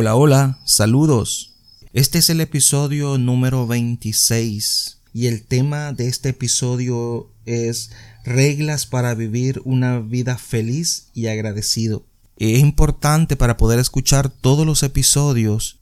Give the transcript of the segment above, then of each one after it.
Hola, hola, saludos. Este es el episodio número 26 y el tema de este episodio es reglas para vivir una vida feliz y agradecido. Es importante para poder escuchar todos los episodios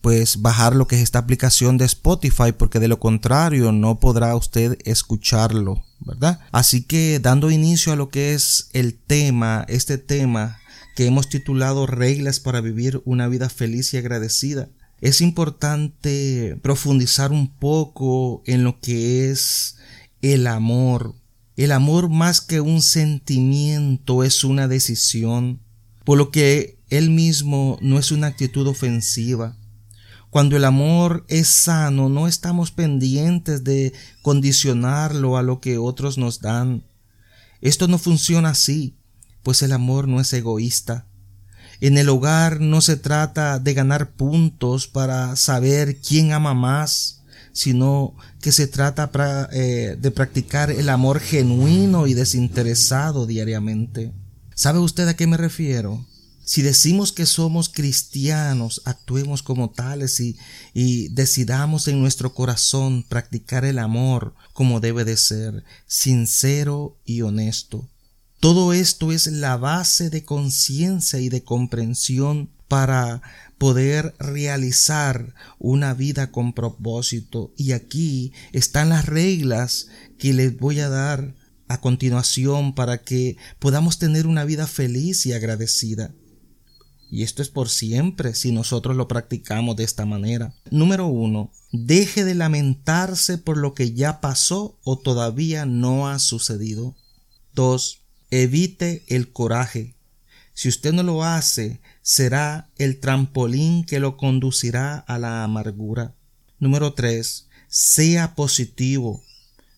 pues bajar lo que es esta aplicación de Spotify porque de lo contrario no podrá usted escucharlo, ¿verdad? Así que dando inicio a lo que es el tema, este tema que hemos titulado Reglas para vivir una vida feliz y agradecida. Es importante profundizar un poco en lo que es el amor. El amor más que un sentimiento es una decisión, por lo que él mismo no es una actitud ofensiva. Cuando el amor es sano, no estamos pendientes de condicionarlo a lo que otros nos dan. Esto no funciona así pues el amor no es egoísta. En el hogar no se trata de ganar puntos para saber quién ama más, sino que se trata eh, de practicar el amor genuino y desinteresado diariamente. ¿Sabe usted a qué me refiero? Si decimos que somos cristianos, actuemos como tales y, y, decidamos en nuestro corazón practicar el amor como debe de ser, sincero y honesto. Todo esto es la base de conciencia y de comprensión para poder realizar una vida con propósito. Y aquí están las reglas que les voy a dar a continuación para que podamos tener una vida feliz y agradecida. Y esto es por siempre si nosotros lo practicamos de esta manera. Número uno, deje de lamentarse por lo que ya pasó o todavía no ha sucedido. Dos, Evite el coraje. Si usted no lo hace, será el trampolín que lo conducirá a la amargura. Número 3. Sea positivo.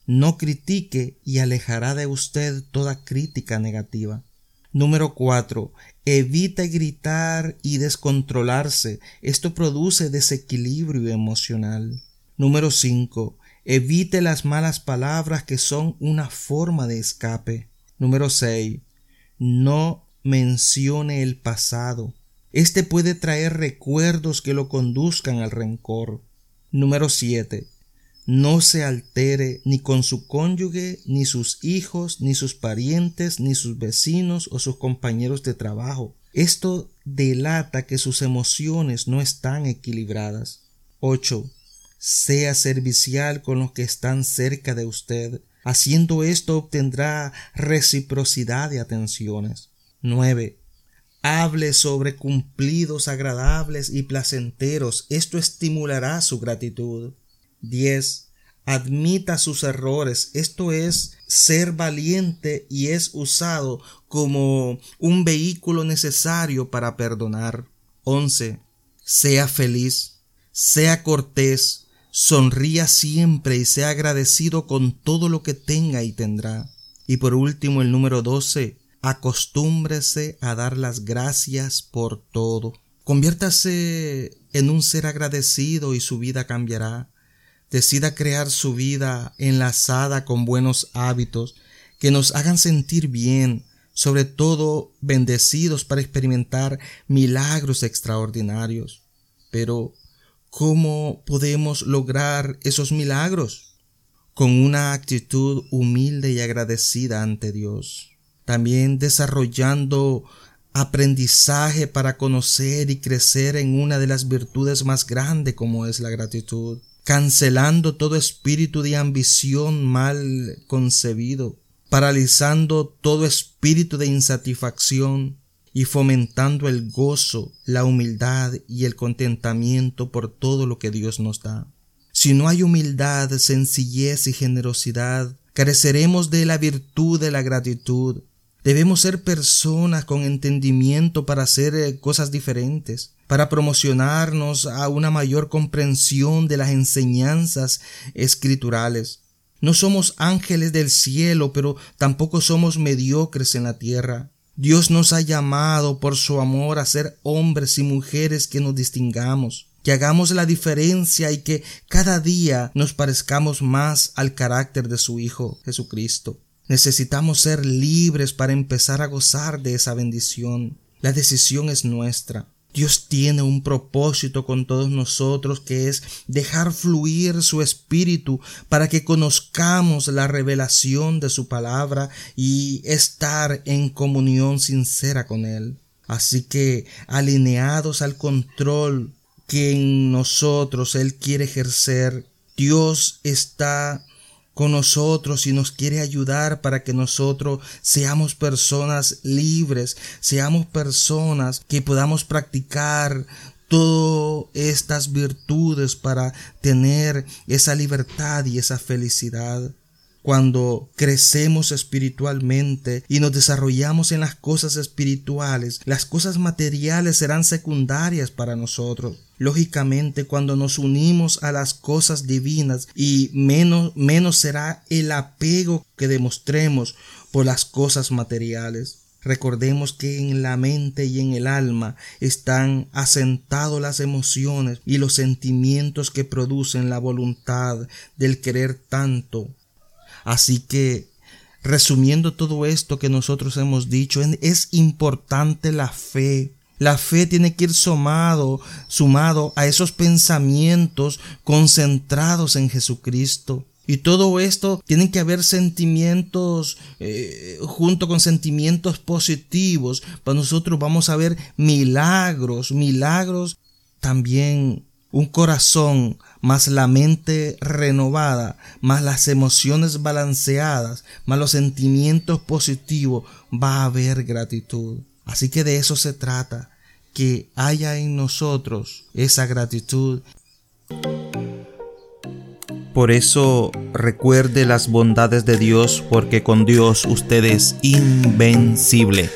No critique y alejará de usted toda crítica negativa. Número 4. Evite gritar y descontrolarse. Esto produce desequilibrio emocional. Número 5. Evite las malas palabras que son una forma de escape. Número 6. No mencione el pasado. Este puede traer recuerdos que lo conduzcan al rencor. Número 7. No se altere ni con su cónyuge, ni sus hijos, ni sus parientes, ni sus vecinos o sus compañeros de trabajo. Esto delata que sus emociones no están equilibradas. 8. Sea servicial con los que están cerca de usted. Haciendo esto obtendrá reciprocidad de atenciones. 9. Hable sobre cumplidos agradables y placenteros. Esto estimulará su gratitud. 10. Admita sus errores. Esto es ser valiente y es usado como un vehículo necesario para perdonar. 11. Sea feliz. Sea cortés sonría siempre y sea agradecido con todo lo que tenga y tendrá. Y por último, el número 12, acostúmbrese a dar las gracias por todo. Conviértase en un ser agradecido y su vida cambiará. Decida crear su vida enlazada con buenos hábitos que nos hagan sentir bien, sobre todo bendecidos para experimentar milagros extraordinarios. Pero ¿Cómo podemos lograr esos milagros? Con una actitud humilde y agradecida ante Dios. También desarrollando aprendizaje para conocer y crecer en una de las virtudes más grandes como es la gratitud. cancelando todo espíritu de ambición mal concebido, paralizando todo espíritu de insatisfacción y fomentando el gozo, la humildad y el contentamiento por todo lo que Dios nos da. Si no hay humildad, sencillez y generosidad, careceremos de la virtud de la gratitud. Debemos ser personas con entendimiento para hacer eh, cosas diferentes, para promocionarnos a una mayor comprensión de las enseñanzas escriturales. No somos ángeles del cielo, pero tampoco somos mediocres en la tierra. Dios nos ha llamado por su amor a ser hombres y mujeres que nos distingamos, que hagamos la diferencia y que cada día nos parezcamos más al carácter de su Hijo Jesucristo. Necesitamos ser libres para empezar a gozar de esa bendición. La decisión es nuestra. Dios tiene un propósito con todos nosotros que es dejar fluir su espíritu para que conozcamos la revelación de su palabra y estar en comunión sincera con Él. Así que alineados al control que en nosotros Él quiere ejercer, Dios está con nosotros y nos quiere ayudar para que nosotros seamos personas libres, seamos personas que podamos practicar todas estas virtudes para tener esa libertad y esa felicidad. Cuando crecemos espiritualmente y nos desarrollamos en las cosas espirituales, las cosas materiales serán secundarias para nosotros. Lógicamente, cuando nos unimos a las cosas divinas y menos, menos será el apego que demostremos por las cosas materiales. Recordemos que en la mente y en el alma están asentados las emociones y los sentimientos que producen la voluntad del querer tanto Así que, resumiendo todo esto que nosotros hemos dicho, es importante la fe. La fe tiene que ir sumado, sumado a esos pensamientos concentrados en Jesucristo. Y todo esto tiene que haber sentimientos eh, junto con sentimientos positivos. Para nosotros vamos a ver milagros, milagros también un corazón más la mente renovada, más las emociones balanceadas, más los sentimientos positivos, va a haber gratitud. Así que de eso se trata, que haya en nosotros esa gratitud. Por eso recuerde las bondades de Dios, porque con Dios usted es invencible.